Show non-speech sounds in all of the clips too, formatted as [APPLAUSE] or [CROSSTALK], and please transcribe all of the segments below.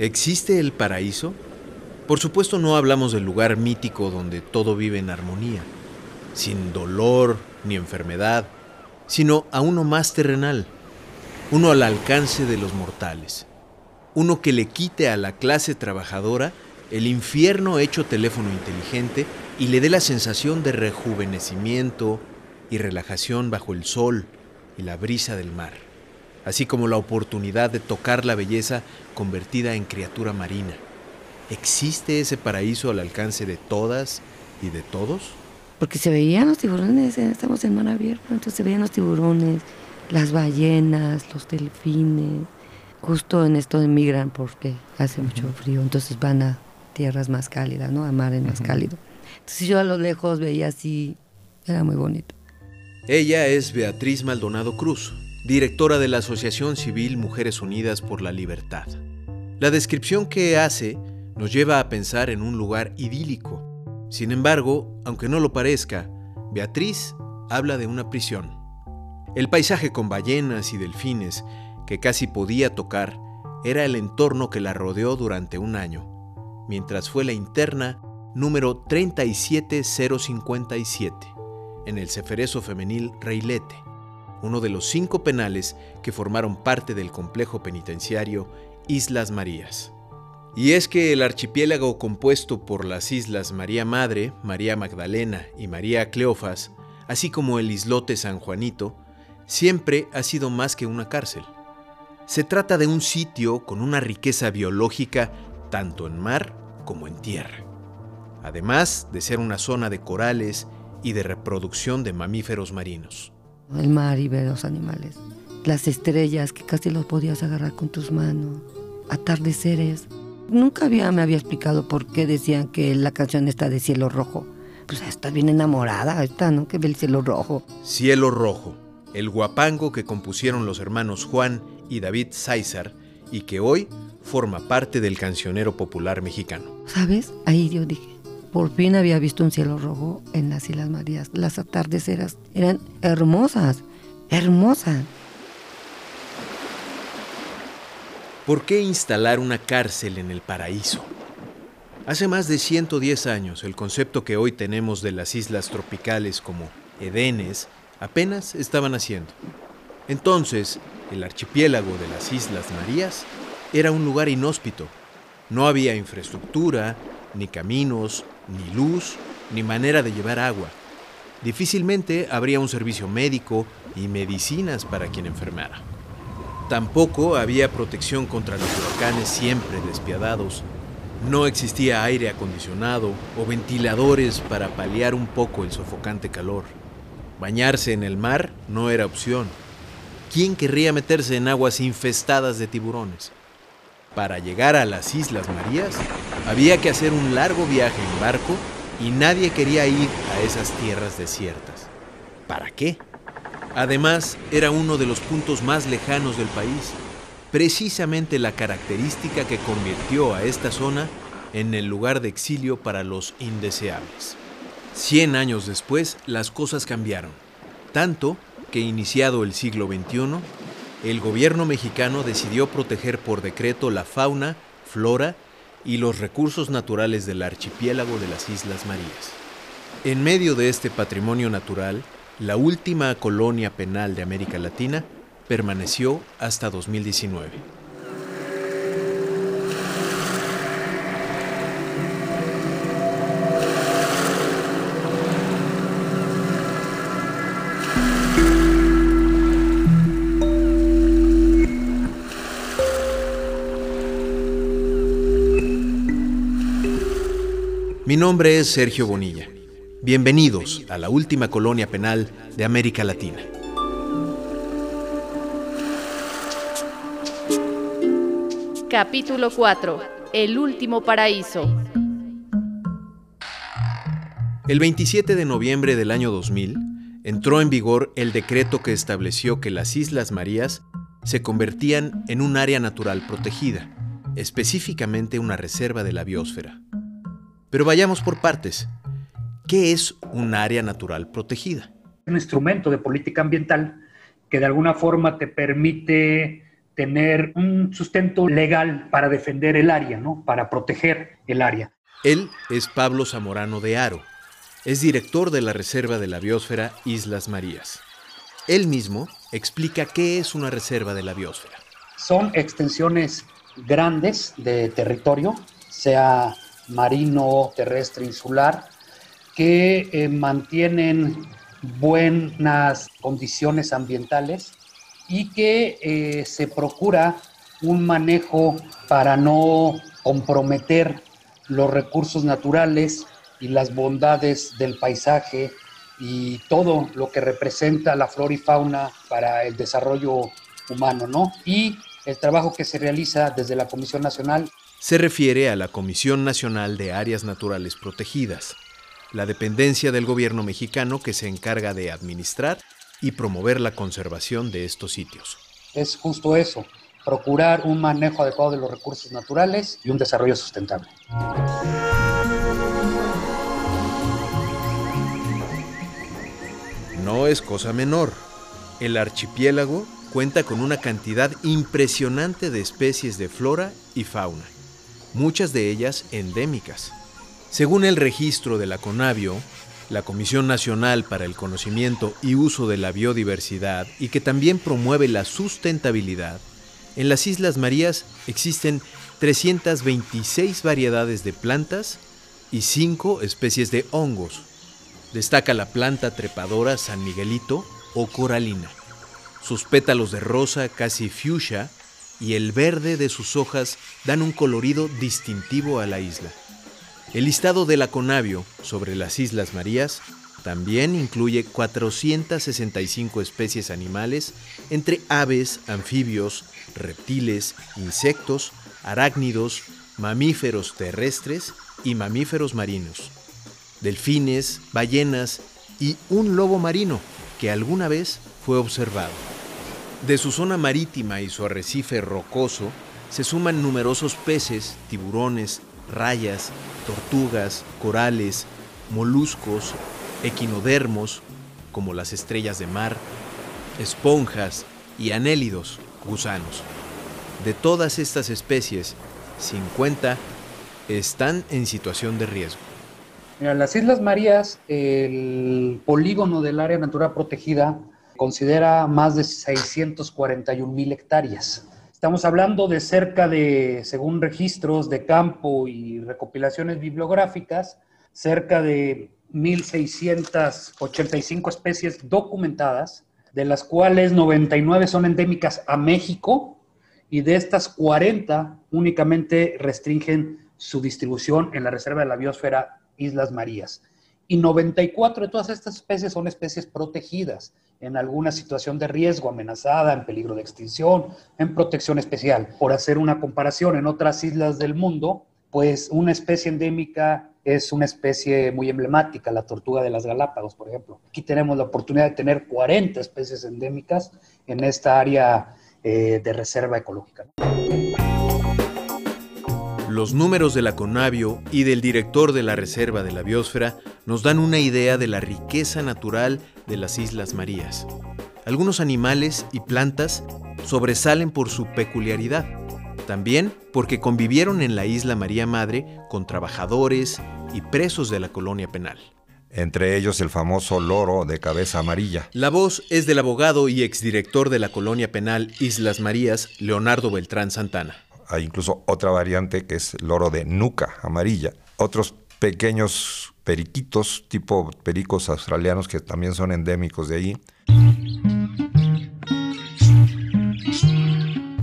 ¿Existe el paraíso? Por supuesto no hablamos del lugar mítico donde todo vive en armonía, sin dolor ni enfermedad, sino a uno más terrenal, uno al alcance de los mortales, uno que le quite a la clase trabajadora el infierno hecho teléfono inteligente y le dé la sensación de rejuvenecimiento y relajación bajo el sol y la brisa del mar, así como la oportunidad de tocar la belleza convertida en criatura marina. ¿Existe ese paraíso al alcance de todas y de todos? Porque se veían los tiburones, eh, estamos en mar abierto, entonces se veían los tiburones, las ballenas, los delfines. Justo en esto emigran porque hace mucho frío, entonces van a tierras más cálidas, ¿no? A mares más cálido. Entonces yo a lo lejos veía así, era muy bonito. Ella es Beatriz Maldonado Cruz, directora de la Asociación Civil Mujeres Unidas por la Libertad. La descripción que hace nos lleva a pensar en un lugar idílico. Sin embargo, aunque no lo parezca, Beatriz habla de una prisión. El paisaje con ballenas y delfines que casi podía tocar era el entorno que la rodeó durante un año, mientras fue la interna número 37057 en el Ceferezo Femenil Reilete, uno de los cinco penales que formaron parte del complejo penitenciario Islas Marías. Y es que el archipiélago compuesto por las islas María Madre, María Magdalena y María Cleofas, así como el islote San Juanito, siempre ha sido más que una cárcel. Se trata de un sitio con una riqueza biológica tanto en mar como en tierra, además de ser una zona de corales y de reproducción de mamíferos marinos. El mar y ver los animales, las estrellas que casi los podías agarrar con tus manos, atardeceres, nunca había, me había explicado por qué decían que la canción está de cielo rojo. Pues está bien enamorada, está, ¿no? Que ve el cielo rojo. Cielo rojo, el guapango que compusieron los hermanos Juan y David César y que hoy forma parte del cancionero popular mexicano. ¿Sabes? Ahí yo dije, por fin había visto un cielo rojo en las Islas Marías. Las atardeceras eran hermosas, hermosas. ¿Por qué instalar una cárcel en el paraíso? Hace más de 110 años, el concepto que hoy tenemos de las islas tropicales como Edenes apenas estaban haciendo. Entonces, el archipiélago de las Islas Marías era un lugar inhóspito. No había infraestructura, ni caminos, ni luz, ni manera de llevar agua. Difícilmente habría un servicio médico y medicinas para quien enfermara. Tampoco había protección contra los huracanes siempre despiadados. No existía aire acondicionado o ventiladores para paliar un poco el sofocante calor. Bañarse en el mar no era opción. ¿Quién querría meterse en aguas infestadas de tiburones? Para llegar a las Islas Marías había que hacer un largo viaje en barco y nadie quería ir a esas tierras desiertas. ¿Para qué? Además, era uno de los puntos más lejanos del país, precisamente la característica que convirtió a esta zona en el lugar de exilio para los indeseables. Cien años después, las cosas cambiaron, tanto que iniciado el siglo XXI, el gobierno mexicano decidió proteger por decreto la fauna, flora y los recursos naturales del archipiélago de las Islas Marías. En medio de este patrimonio natural, la última colonia penal de América Latina permaneció hasta 2019. Mi nombre es Sergio Bonilla. Bienvenidos a la última colonia penal de América Latina. Capítulo 4. El último paraíso. El 27 de noviembre del año 2000 entró en vigor el decreto que estableció que las Islas Marías se convertían en un área natural protegida, específicamente una reserva de la biosfera. Pero vayamos por partes. ¿Qué es un área natural protegida? Un instrumento de política ambiental que de alguna forma te permite tener un sustento legal para defender el área, ¿no? Para proteger el área. Él es Pablo Zamorano de Aro. Es director de la Reserva de la Biosfera Islas Marías. Él mismo explica qué es una reserva de la biosfera. Son extensiones grandes de territorio, sea marino, terrestre, insular, que eh, mantienen buenas condiciones ambientales y que eh, se procura un manejo para no comprometer los recursos naturales y las bondades del paisaje y todo lo que representa la flora y fauna para el desarrollo humano, ¿no? Y el trabajo que se realiza desde la Comisión Nacional. Se refiere a la Comisión Nacional de Áreas Naturales Protegidas, la dependencia del gobierno mexicano que se encarga de administrar y promover la conservación de estos sitios. Es justo eso, procurar un manejo adecuado de los recursos naturales y un desarrollo sustentable. No es cosa menor. El archipiélago cuenta con una cantidad impresionante de especies de flora y fauna, muchas de ellas endémicas. Según el registro de la CONAVIO, la Comisión Nacional para el Conocimiento y Uso de la Biodiversidad y que también promueve la sustentabilidad, en las Islas Marías existen 326 variedades de plantas y 5 especies de hongos. Destaca la planta trepadora San Miguelito o coralina. Sus pétalos de rosa casi fuchsia y el verde de sus hojas dan un colorido distintivo a la isla. El listado de la Conavio sobre las Islas Marías también incluye 465 especies animales entre aves, anfibios, reptiles, insectos, arácnidos, mamíferos terrestres y mamíferos marinos, delfines, ballenas y un lobo marino que alguna vez fue observado. De su zona marítima y su arrecife rocoso se suman numerosos peces, tiburones, rayas, tortugas, corales, moluscos, equinodermos, como las estrellas de mar, esponjas y anélidos, gusanos. De todas estas especies, 50 están en situación de riesgo. En las Islas Marías, el polígono del área natural protegida considera más de 641 mil hectáreas. Estamos hablando de cerca de, según registros de campo y recopilaciones bibliográficas, cerca de 1.685 especies documentadas, de las cuales 99 son endémicas a México y de estas 40 únicamente restringen su distribución en la Reserva de la Biosfera Islas Marías. Y 94 de todas estas especies son especies protegidas en alguna situación de riesgo, amenazada, en peligro de extinción, en protección especial. Por hacer una comparación, en otras islas del mundo, pues una especie endémica es una especie muy emblemática, la tortuga de las Galápagos, por ejemplo. Aquí tenemos la oportunidad de tener 40 especies endémicas en esta área eh, de reserva ecológica. Los números de la Conavio y del director de la Reserva de la Biosfera nos dan una idea de la riqueza natural de las Islas Marías. Algunos animales y plantas sobresalen por su peculiaridad, también porque convivieron en la isla María Madre con trabajadores y presos de la colonia penal. Entre ellos el famoso loro de cabeza amarilla. La voz es del abogado y exdirector de la colonia penal Islas Marías, Leonardo Beltrán Santana hay incluso otra variante que es loro de nuca amarilla, otros pequeños periquitos tipo pericos australianos que también son endémicos de ahí.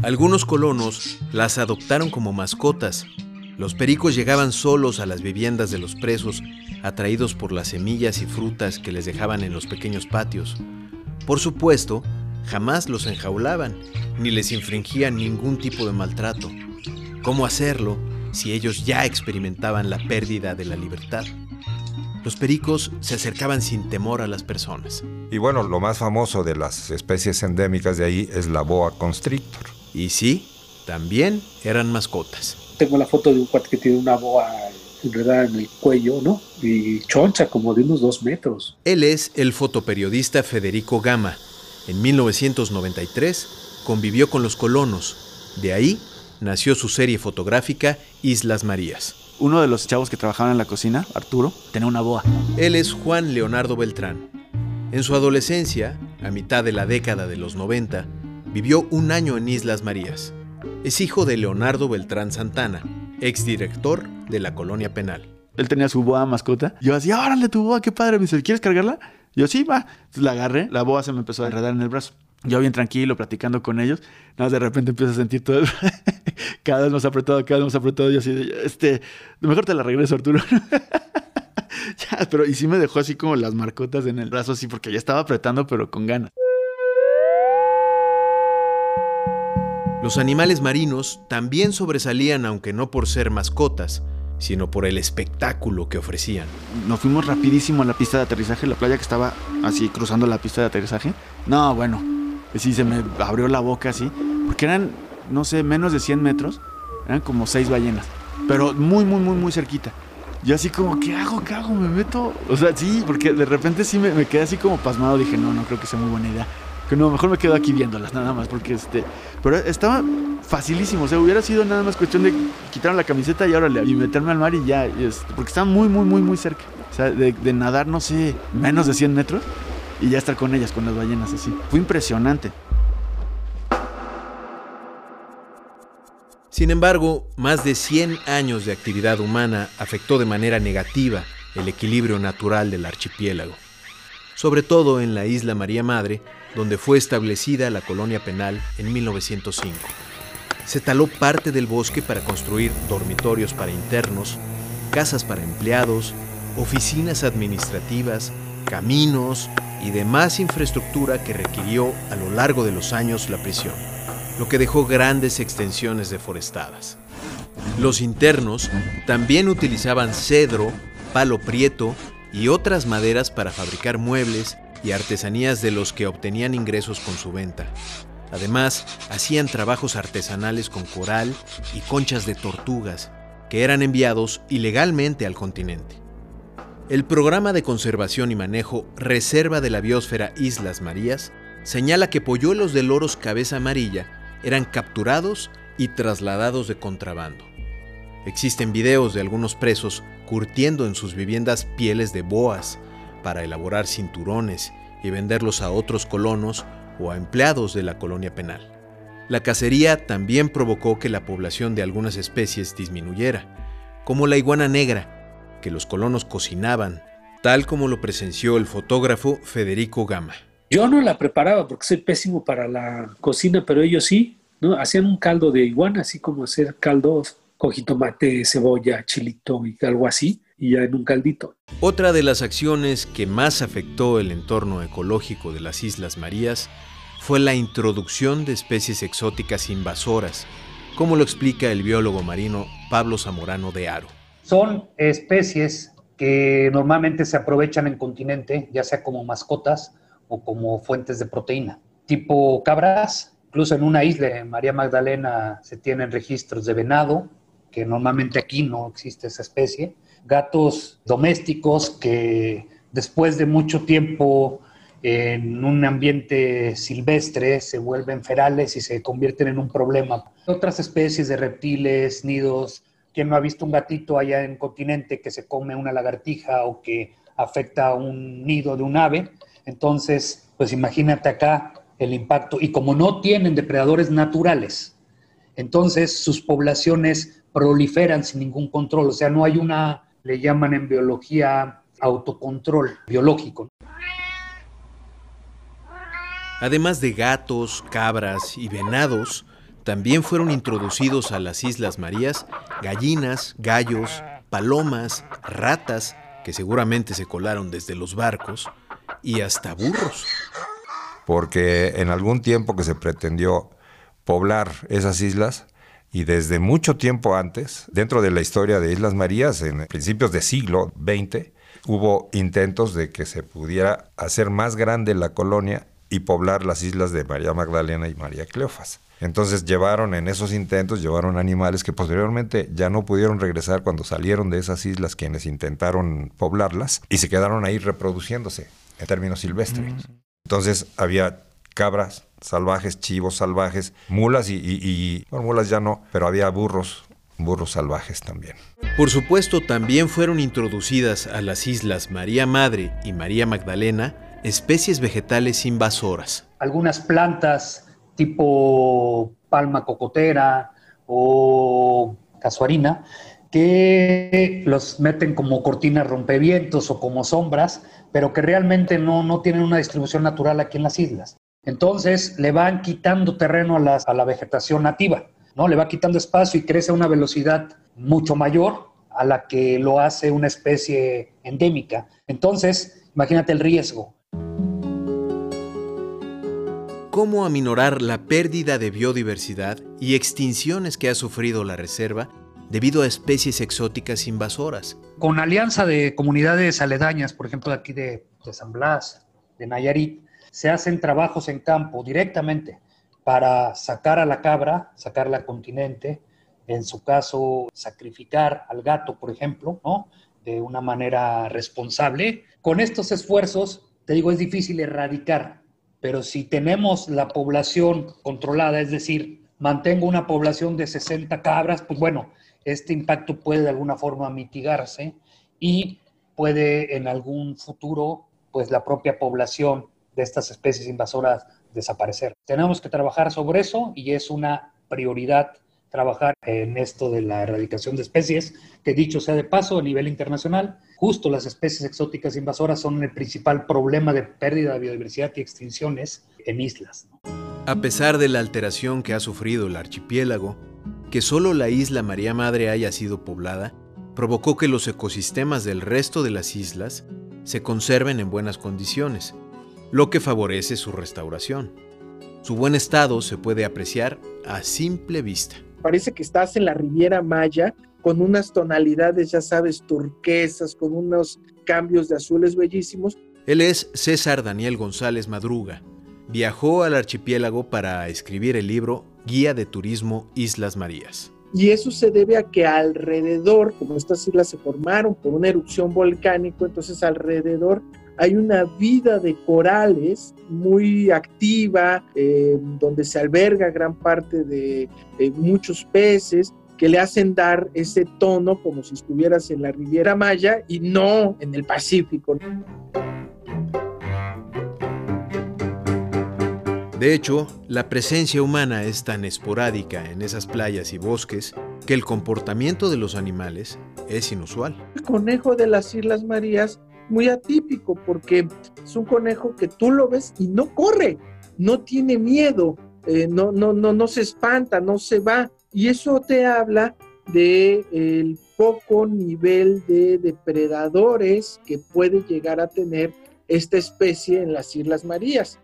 Algunos colonos las adoptaron como mascotas. Los pericos llegaban solos a las viviendas de los presos, atraídos por las semillas y frutas que les dejaban en los pequeños patios. Por supuesto, jamás los enjaulaban ni les infringían ningún tipo de maltrato. ¿Cómo hacerlo si ellos ya experimentaban la pérdida de la libertad? Los pericos se acercaban sin temor a las personas. Y bueno, lo más famoso de las especies endémicas de ahí es la boa constrictor. Y sí, también eran mascotas. Tengo la foto de un cuate que tiene una boa enredada en el cuello, ¿no? Y choncha, como de unos dos metros. Él es el fotoperiodista Federico Gama. En 1993 convivió con los colonos. De ahí nació su serie fotográfica Islas Marías. Uno de los chavos que trabajaban en la cocina, Arturo, tenía una boa. Él es Juan Leonardo Beltrán. En su adolescencia, a mitad de la década de los 90, vivió un año en Islas Marías. Es hijo de Leonardo Beltrán Santana, exdirector de la colonia penal. Él tenía su boa mascota. Yo decía, órale tu boa, qué padre. Me dice, ¿quieres cargarla? Yo, sí, va. Entonces la agarré, la boa se me empezó a enredar en el brazo. Yo bien tranquilo, platicando con ellos. Nada más de repente empiezo a sentir todo. el- [LAUGHS] cada vez más apretado, cada vez más apretado. Yo así, de, este, mejor te la regreso, Arturo. [LAUGHS] ya, pero y sí me dejó así como las marcotas en el brazo, así, porque ya estaba apretando, pero con ganas. Los animales marinos también sobresalían aunque no por ser mascotas, sino por el espectáculo que ofrecían. Nos fuimos rapidísimo a la pista de aterrizaje, la playa que estaba así cruzando la pista de aterrizaje. No, bueno, sí se me abrió la boca así, porque eran, no sé, menos de 100 metros, eran como seis ballenas, pero muy, muy, muy, muy cerquita. Yo así como, ¿qué hago? ¿Qué hago? ¿Me meto? O sea, sí, porque de repente sí me, me quedé así como pasmado, dije, no, no creo que sea muy buena idea. Que no, mejor me quedo aquí viéndolas nada más, porque este... Pero estaba facilísimo, o sea, hubiera sido nada más cuestión de quitarme la camiseta y órale, y meterme al mar y ya, y este, porque estaba muy, muy, muy, muy cerca. O sea, de, de nadar, no sé, menos de 100 metros y ya estar con ellas, con las ballenas así. Fue impresionante. Sin embargo, más de 100 años de actividad humana afectó de manera negativa el equilibrio natural del archipiélago, sobre todo en la isla María Madre, donde fue establecida la colonia penal en 1905. Se taló parte del bosque para construir dormitorios para internos, casas para empleados, oficinas administrativas, caminos y demás infraestructura que requirió a lo largo de los años la prisión, lo que dejó grandes extensiones deforestadas. Los internos también utilizaban cedro, palo prieto y otras maderas para fabricar muebles y artesanías de los que obtenían ingresos con su venta. Además, hacían trabajos artesanales con coral y conchas de tortugas, que eran enviados ilegalmente al continente. El programa de conservación y manejo Reserva de la Biosfera Islas Marías señala que polluelos de loros cabeza amarilla eran capturados y trasladados de contrabando. Existen videos de algunos presos curtiendo en sus viviendas pieles de boas para elaborar cinturones y venderlos a otros colonos o a empleados de la colonia penal. La cacería también provocó que la población de algunas especies disminuyera, como la iguana negra, que los colonos cocinaban, tal como lo presenció el fotógrafo Federico Gama. Yo no la preparaba porque soy pésimo para la cocina, pero ellos sí, ¿no? Hacían un caldo de iguana, así como hacer caldos con jitomate, cebolla, chilito y algo así, y ya en un caldito. Otra de las acciones que más afectó el entorno ecológico de las Islas Marías fue la introducción de especies exóticas invasoras, como lo explica el biólogo marino Pablo Zamorano de Aro. Son especies que normalmente se aprovechan en continente, ya sea como mascotas o como fuentes de proteína, tipo cabras. Incluso en una isla, en María Magdalena, se tienen registros de venado, que normalmente aquí no existe esa especie. Gatos domésticos que después de mucho tiempo en un ambiente silvestre se vuelven ferales y se convierten en un problema. Otras especies de reptiles, nidos, ¿quién no ha visto un gatito allá en continente que se come una lagartija o que afecta a un nido de un ave? Entonces, pues imagínate acá el impacto. Y como no tienen depredadores naturales, entonces sus poblaciones proliferan sin ningún control. O sea, no hay una, le llaman en biología, autocontrol biológico. Además de gatos, cabras y venados, también fueron introducidos a las Islas Marías gallinas, gallos, palomas, ratas, que seguramente se colaron desde los barcos, y hasta burros. Porque en algún tiempo que se pretendió poblar esas islas, y desde mucho tiempo antes, dentro de la historia de Islas Marías, en principios del siglo XX, hubo intentos de que se pudiera hacer más grande la colonia y poblar las islas de María Magdalena y María Cleofas. Entonces llevaron en esos intentos, llevaron animales que posteriormente ya no pudieron regresar cuando salieron de esas islas quienes intentaron poblarlas y se quedaron ahí reproduciéndose en términos silvestres. Entonces había cabras, salvajes, chivos salvajes, mulas y, y- y- bueno, mulas ya no, pero había burros, burros salvajes también. Por supuesto, también fueron introducidas a las islas María Madre y María Magdalena especies vegetales invasoras. algunas plantas tipo palma cocotera o casuarina que los meten como cortinas rompevientos o como sombras, pero que realmente no, no tienen una distribución natural aquí en las islas. Entonces le van quitando terreno a, las- a la vegetación nativa, ¿no? Le va quitando espacio y crece a una velocidad mucho mayor a la que lo hace una especie endémica. Entonces, imagínate el riesgo. ¿Cómo aminorar la pérdida de biodiversidad y extinciones que ha sufrido la reserva debido a especies exóticas invasoras? con alianza de comunidades aledañas, por ejemplo, aquí de, de San Blas, de Nayarit, se hacen trabajos en campo directamente para sacar a la cabra, sacarla al continente, en su caso, sacrificar al gato, por ejemplo, ¿no? De una manera responsable. Con estos esfuerzos, te digo, es difícil erradicar, pero si tenemos la población controlada, es decir, mantengo una población de 60 cabras, pues bueno, este impacto puede de alguna forma mitigarse y puede en algún futuro, pues la propia población de estas especies invasoras desaparecer. Tenemos que trabajar sobre eso y es una prioridad trabajar en esto de la erradicación de especies, que dicho sea de paso, a nivel internacional, justo las especies exóticas invasoras son el principal problema de pérdida de biodiversidad y extinciones en islas. A pesar de la alteración que ha sufrido el archipiélago, que solo la isla María Madre haya sido poblada, provocó que los ecosistemas del resto de las islas se conserven en buenas condiciones, lo que favorece su restauración. Su buen estado se puede apreciar a simple vista. Parece que estás en la Riviera Maya con unas tonalidades, ya sabes, turquesas, con unos cambios de azules bellísimos. Él es César Daniel González Madruga. Viajó al archipiélago para escribir el libro Guía de Turismo Islas Marías. Y eso se debe a que alrededor, como estas islas se formaron por una erupción volcánica, entonces alrededor hay una vida de corales muy activa, eh, donde se alberga gran parte de eh, muchos peces que le hacen dar ese tono como si estuvieras en la Riviera Maya y no en el Pacífico. De hecho, la presencia humana es tan esporádica en esas playas y bosques que el comportamiento de los animales es inusual. El conejo de las Islas Marías muy atípico porque es un conejo que tú lo ves y no corre, no tiene miedo, eh, no, no, no, no se espanta, no se va. Y eso te habla de el poco nivel de depredadores que puede llegar a tener esta especie en las Islas Marías.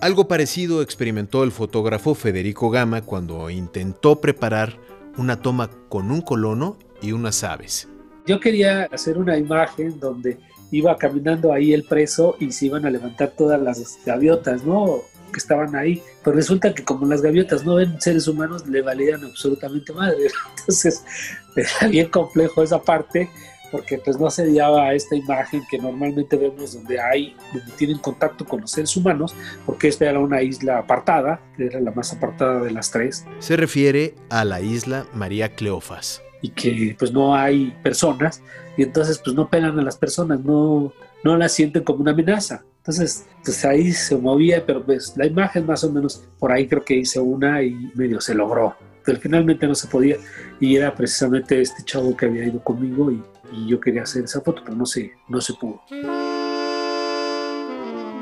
Algo parecido experimentó el fotógrafo Federico Gama cuando intentó preparar una toma con un colono y unas aves. Yo quería hacer una imagen donde iba caminando ahí el preso y se iban a levantar todas las gaviotas, ¿no? Que estaban ahí. Pero resulta que como las gaviotas no ven seres humanos, le valían absolutamente madre. [LAUGHS] Entonces, era bien complejo esa parte porque pues no se daba esta imagen que normalmente vemos donde hay, donde tienen contacto con los seres humanos, porque esta era una isla apartada, era la más apartada de las tres. Se refiere a la isla María Cleofas. Y que pues no hay personas, y entonces pues no pegan a las personas, no, no las sienten como una amenaza. Entonces, pues ahí se movía, pero pues la imagen más o menos, por ahí creo que hice una y medio se logró. Pero finalmente no se podía, y era precisamente este chavo que había ido conmigo y yo quería hacer esa foto, pero no se, no se pudo.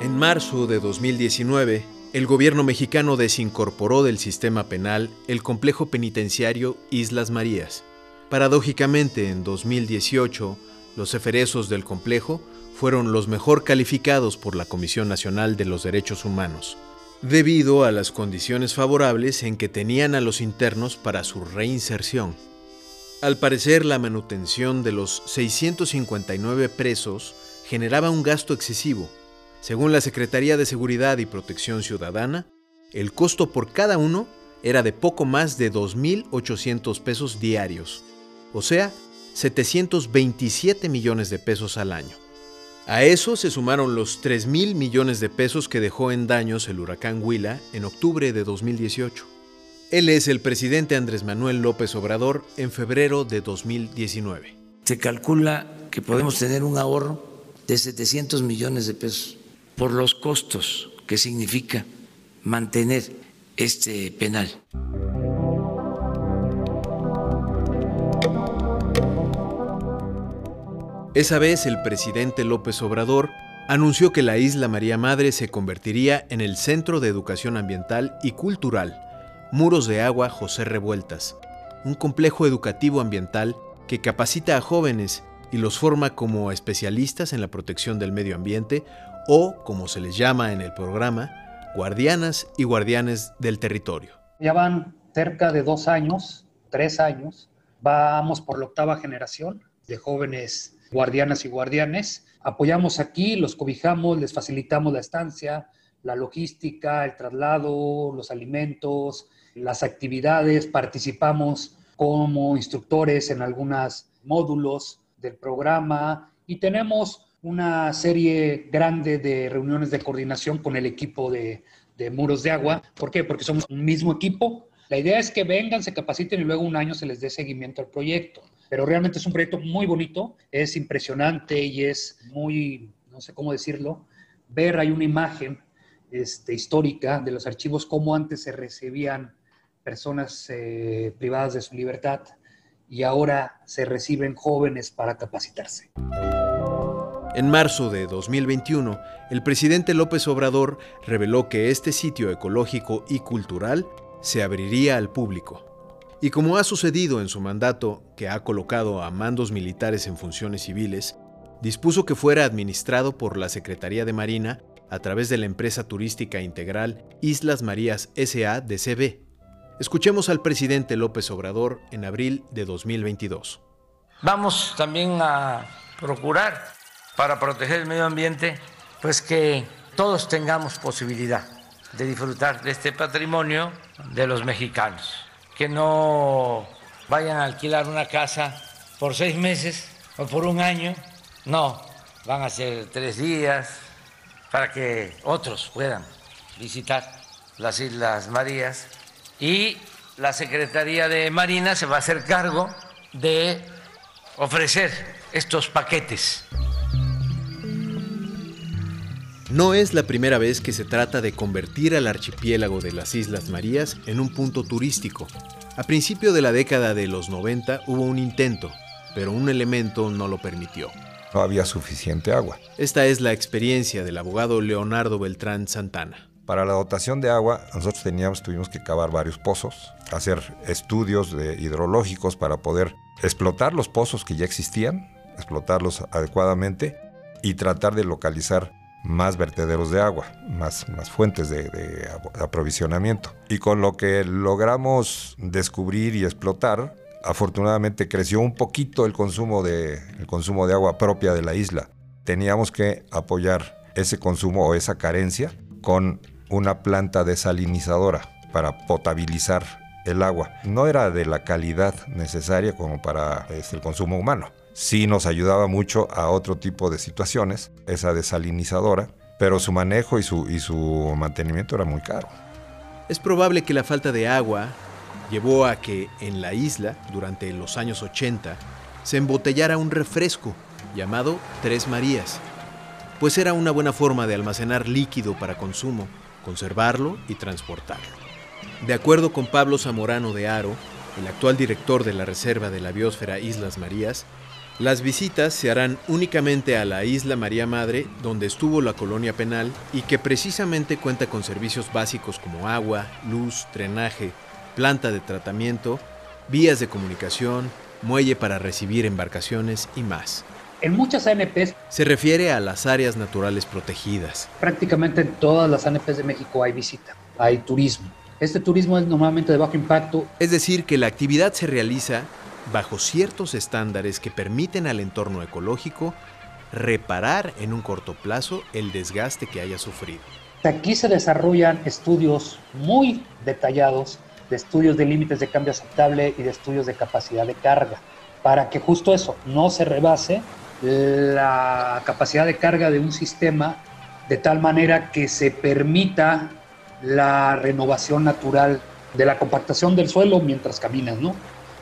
En marzo de 2019, el gobierno mexicano desincorporó del sistema penal el complejo penitenciario Islas Marías. Paradójicamente, en 2018, los eferesos del complejo fueron los mejor calificados por la Comisión Nacional de los Derechos Humanos, debido a las condiciones favorables en que tenían a los internos para su reinserción. Al parecer, la manutención de los 659 presos generaba un gasto excesivo. Según la Secretaría de Seguridad y Protección Ciudadana, el costo por cada uno era de poco más de 2.800 pesos diarios, o sea, 727 millones de pesos al año. A eso se sumaron los 3 mil millones de pesos que dejó en daños el huracán Huila en octubre de 2018. Él es el presidente Andrés Manuel López Obrador en febrero de 2019. Se calcula que podemos tener un ahorro de 700 millones de pesos por los costos que significa mantener este penal. Esa vez el presidente López Obrador anunció que la isla María Madre se convertiría en el Centro de Educación Ambiental y Cultural, Muros de Agua José Revueltas, un complejo educativo ambiental que capacita a jóvenes y los forma como especialistas en la protección del medio ambiente o, como se les llama en el programa, guardianas y guardianes del territorio. Ya van cerca de dos años, tres años, vamos por la octava generación de jóvenes guardianas y guardianes. Apoyamos aquí, los cobijamos, les facilitamos la estancia, la logística, el traslado, los alimentos, las actividades, participamos como instructores en algunos módulos del programa y tenemos una serie grande de reuniones de coordinación con el equipo de, Muros de Agua. ¿Por qué? Porque somos un mismo equipo. La idea es que vengan, se capaciten y luego un año se les dé seguimiento al proyecto pero realmente es un proyecto muy bonito, es impresionante y es muy, no sé cómo decirlo, ver, hay una imagen este, histórica de los archivos, cómo antes se recibían personas eh, privadas de su libertad y ahora se reciben jóvenes para capacitarse. En marzo de 2021, el presidente López Obrador reveló que este sitio ecológico y cultural se abriría al público. Y como ha sucedido en su mandato, que ha colocado a mandos militares en funciones civiles, dispuso que fuera administrado por la Secretaría de Marina a través de la empresa turística integral Islas Marías SA de CB. Escuchemos al presidente López Obrador en abril de 2022. Vamos también a procurar para proteger el medio ambiente, pues que todos tengamos posibilidad de disfrutar de este patrimonio de los mexicanos que no vayan a alquilar una casa por seis meses o por un año, no, van a ser tres días para que otros puedan visitar las Islas Marías y la Secretaría de Marina se va a hacer cargo de ofrecer estos paquetes. No es la primera vez que se trata de convertir al archipiélago de las Islas Marías en un punto turístico. A principio de la década de los 90 hubo un intento, pero un elemento no lo permitió. No había suficiente agua. Esta es la experiencia del abogado Leonardo Beltrán Santana. Para la dotación de agua, nosotros teníamos, tuvimos que cavar varios pozos, hacer estudios de hidrológicos para poder explotar los pozos que ya existían, explotarlos adecuadamente y tratar de localizar más vertederos de agua, más, fuentes de, aprovisionamiento. Y con lo que logramos descubrir y explotar, afortunadamente creció un poquito el consumo de, el consumo de agua propia de la isla. Teníamos que apoyar ese consumo o esa carencia con una planta desalinizadora para potabilizar el agua. No era de la calidad necesaria como para este, el consumo humano sí nos ayudaba mucho a otro tipo de situaciones, esa desalinizadora, pero su manejo y su, y su mantenimiento era muy caro. Es probable que la falta de agua llevó a que en la isla, durante los años 80, se embotellara un refresco llamado Tres Marías, pues era una buena forma de almacenar líquido para consumo, conservarlo y transportarlo. De acuerdo con Pablo Zamorano de Aro, el actual director de la Reserva de la Biosfera Islas Marías, las visitas se harán únicamente a la isla María Madre, donde estuvo la colonia penal y que precisamente cuenta con servicios básicos como agua, luz, drenaje, planta de tratamiento, vías de comunicación, muelle para recibir embarcaciones y más. En muchas ANPs se refiere a las áreas naturales protegidas. Prácticamente en todas las ANPs de México hay visita, hay turismo. Este turismo es normalmente de bajo impacto. Es decir, que la actividad se realiza bajo ciertos estándares que permiten al entorno ecológico reparar en un corto plazo el desgaste que haya sufrido. Aquí se desarrollan estudios muy detallados de estudios de límites de cambio aceptable y de estudios de capacidad de carga, para que justo eso no se rebase la capacidad de carga de un sistema de tal manera que se permita la renovación natural de la compactación del suelo mientras caminas, ¿no?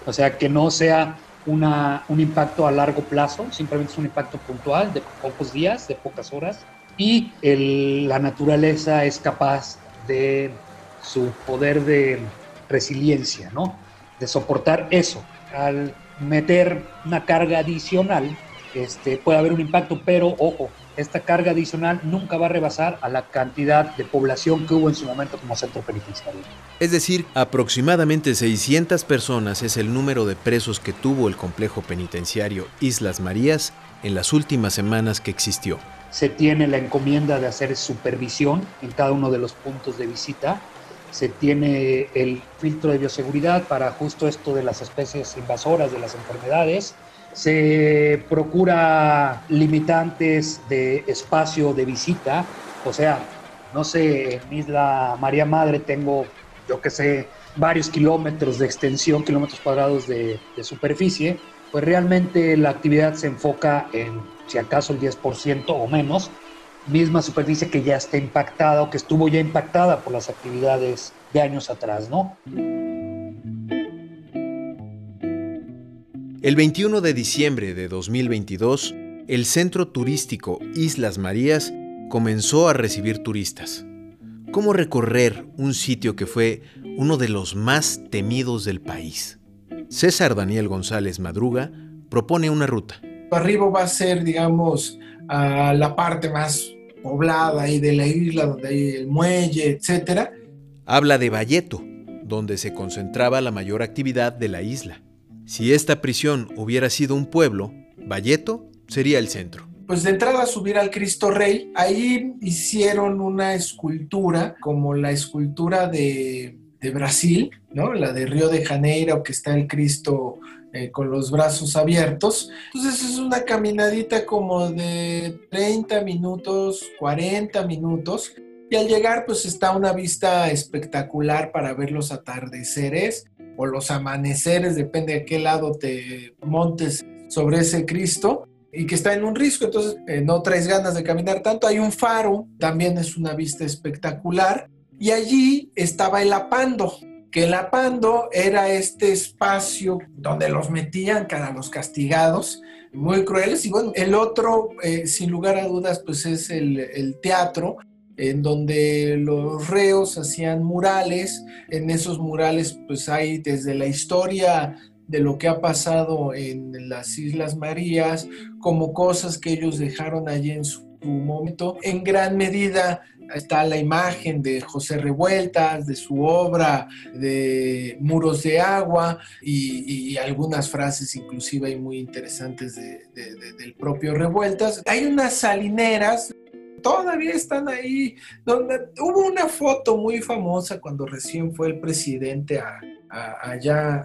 O sea, que no sea una, un impacto a largo plazo, simplemente es un impacto puntual de pocos días, de pocas horas, y la naturaleza es capaz de su poder de resiliencia, ¿no? De soportar eso. Al meter una carga adicional, este, puede haber un impacto, pero ojo, esta carga adicional nunca va a rebasar a la cantidad de población que hubo en su momento como centro penitenciario. Es decir, aproximadamente 600 personas es el número de presos que tuvo el complejo penitenciario Islas Marías en las últimas semanas que existió. Se tiene la encomienda de hacer supervisión en cada uno de los puntos de visita. Se tiene el filtro de bioseguridad para justo esto de las especies invasoras, de las enfermedades se procura limitantes de espacio de visita, o sea, no sé, en Isla María Madre tengo, yo que sé, varios kilómetros de extensión, kilómetros cuadrados de, de, superficie, pues realmente la actividad se enfoca en, si acaso, el 10% o menos, misma superficie que ya está impactada o que estuvo ya impactada por las actividades de años atrás, ¿no? El 21 de diciembre de 2022, el centro turístico Islas Marías comenzó a recibir turistas. ¿Cómo recorrer un sitio que fue uno de los más temidos del país? César Daniel González Madruga propone una ruta. Arriba va a ser, digamos, a la parte más poblada ahí de la isla, donde hay el muelle, etc. Habla de Valleto, donde se concentraba la mayor actividad de la isla. Si esta prisión hubiera sido un pueblo, Valleto sería el centro. Pues de entrada subir al Cristo Rey, ahí hicieron una escultura como la escultura de, Brasil, ¿no? La de Río de Janeiro, que está el Cristo eh, con los brazos abiertos. Entonces es una caminadita como de 30 minutos, 40 minutos. Y al llegar pues está una vista espectacular para ver los atardeceres o los amaneceres, depende de qué lado te montes sobre ese Cristo y que está en un risco, entonces eh, no traes ganas de caminar tanto. Hay un faro, también es una vista espectacular. Y allí estaba el apando, que el apando era este espacio donde los metían para los castigados, muy crueles. Y bueno, el otro, eh, sin lugar a dudas, pues es el teatro, en donde los reos hacían murales. En esos murales pues hay desde la historia de lo que ha pasado en las Islas Marías, como cosas que ellos dejaron allí en su momento. En gran medida está la imagen de José Revueltas, de su obra de Muros de Agua y, algunas frases inclusive muy interesantes del propio Revueltas. Hay unas salineras todavía están ahí. Donde, hubo una foto muy famosa cuando recién fue el presidente allá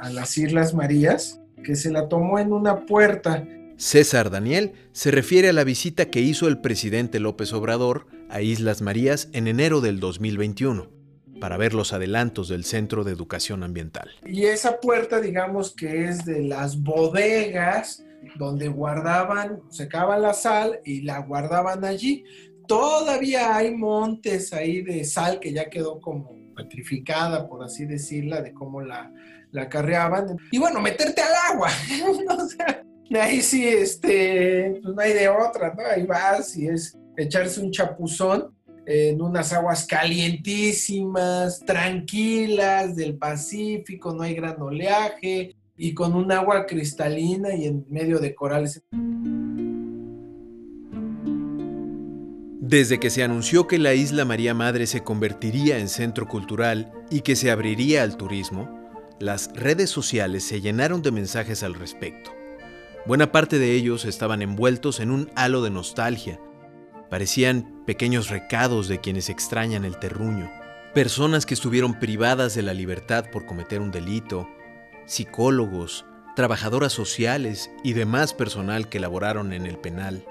a, las Islas Marías, que se la tomó en una puerta. César Daniel se refiere a la visita que hizo el presidente López Obrador a Islas Marías en enero del 2021 para ver los adelantos del Centro de Educación Ambiental. Y esa puerta, digamos que es de las bodegas donde guardaban, secaban la sal y la guardaban allí. Todavía hay montes ahí de sal que ya quedó como petrificada, por así decirla, de cómo la, la carreaban. Y bueno, meterte al agua. [LAUGHS] o sea, ahí sí, este, pues no hay de otra, ¿no? Ahí vas y es echarse un chapuzón en unas aguas calientísimas, tranquilas del Pacífico, no hay gran oleaje, y con un agua cristalina y en medio de corales. Desde que se anunció que la isla María Madre se convertiría en centro cultural y que se abriría al turismo, las redes sociales se llenaron de mensajes al respecto. Buena parte de ellos estaban envueltos en un halo de nostalgia. Parecían pequeños recados de quienes extrañan el terruño, personas que estuvieron privadas de la libertad por cometer un delito, psicólogos, trabajadoras sociales y demás personal que laboraron en el penal,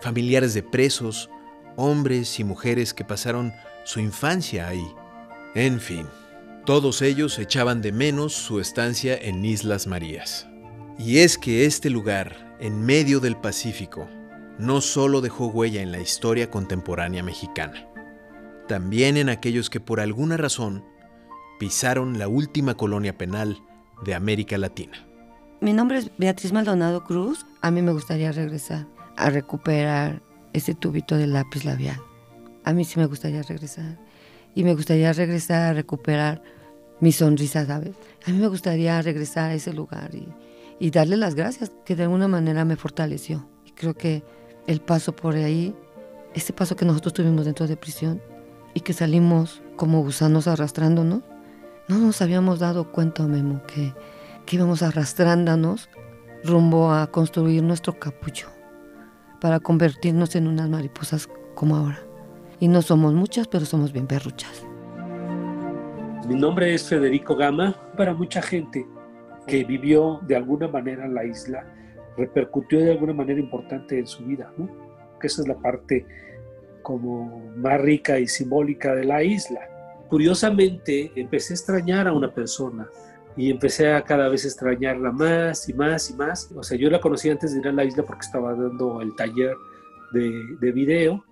familiares de presos, hombres y mujeres que pasaron su infancia ahí. En fin, todos ellos echaban de menos su estancia en Islas Marías. Y es que este lugar en medio del Pacífico, no solo dejó huella en la historia contemporánea mexicana, también en aquellos que por alguna razón pisaron la última colonia penal de América Latina. Mi nombre es Beatriz Maldonado Cruz. A mí me gustaría regresar a recuperar ese tubito de lápiz labial. A mí sí me gustaría regresar. Y me gustaría regresar a recuperar mi sonrisa, ¿sabes? A mí me gustaría regresar a ese lugar y, darle las gracias, que de alguna manera me fortaleció. Y creo que el paso por ahí, ese paso que nosotros tuvimos dentro de prisión y que salimos como gusanos arrastrándonos, no nos habíamos dado cuenta, Memo, que, que íbamos arrastrándonos rumbo a construir nuestro capullo para convertirnos en unas mariposas como ahora. Y no somos muchas, pero somos bien perruchas. Mi nombre es Federico Gama. Para mucha gente que vivió de alguna manera la isla, repercutió de alguna manera importante en su vida, ¿no? Que esa es la parte como más rica y simbólica de la isla. Curiosamente, empecé a extrañar a una persona y empecé a cada vez extrañarla más y más y más. O sea, yo la conocí antes de ir a la isla porque estaba dando el taller de, de video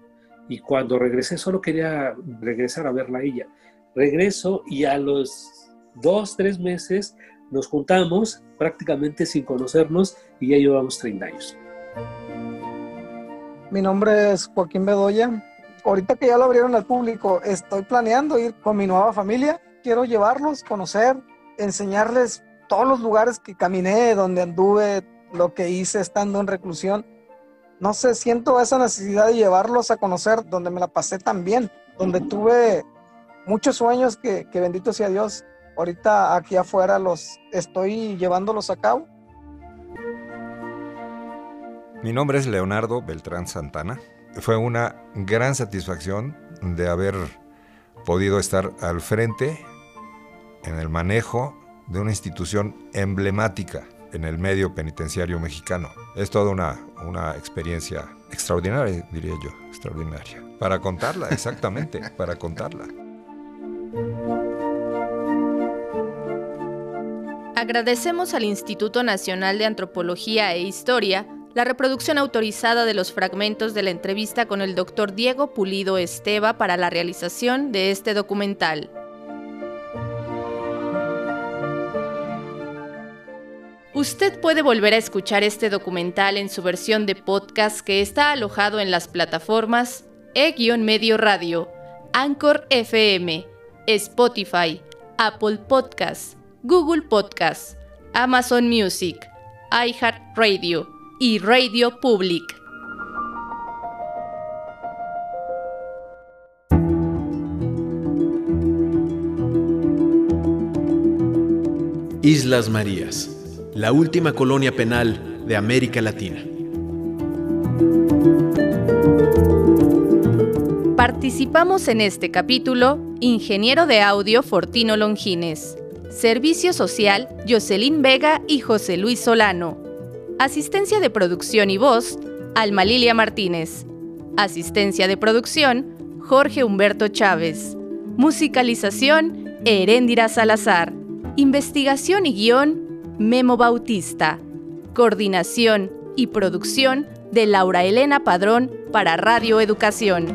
y cuando regresé solo quería regresar a verla a ella. Regreso y a los dos, tres meses nos juntamos prácticamente sin conocernos y ya llevamos 30 años. Mi nombre es Joaquín Bedoya. Ahorita que ya lo abrieron al público, estoy planeando ir con mi nueva familia. Quiero llevarlos, conocer, enseñarles todos los lugares que caminé, donde anduve, lo que hice estando en reclusión. No sé, siento esa necesidad de llevarlos a conocer donde me la pasé tan bien, donde tuve muchos sueños que, que bendito sea Dios, ahorita aquí afuera los estoy llevándolos a cabo. Mi nombre es Leonardo Beltrán Santana. Fue una gran satisfacción de haber podido estar al frente en el manejo de una institución emblemática en el medio penitenciario mexicano. Es toda una, una experiencia extraordinaria, diría yo, extraordinaria. Para contarla, exactamente, [LAUGHS] para contarla. Agradecemos al Instituto Nacional de Antropología e Historia la reproducción autorizada de los fragmentos de la entrevista con el doctor Diego Pulido Esteva para la realización de este documental. Usted puede volver a escuchar este documental en su versión de podcast que está alojado en las plataformas E-Medio Radio, Anchor FM, Spotify, Apple Podcasts, Google Podcasts, Amazon Music, iHeartRadio y Radio Public. Islas Marías, la última colonia penal de América Latina. Participamos en este capítulo Ingeniero de Audio Fortino Longines, Servicio Social Jocelyn Vega y José Luis Solano, Asistencia de Producción y Voz Alma Lilia Martínez, Asistencia de Producción Jorge Humberto Chávez, Musicalización Heréndira Salazar, Investigación y Guión Memo Bautista, Coordinación y Producción de Laura Elena Padrón para Radio Educación.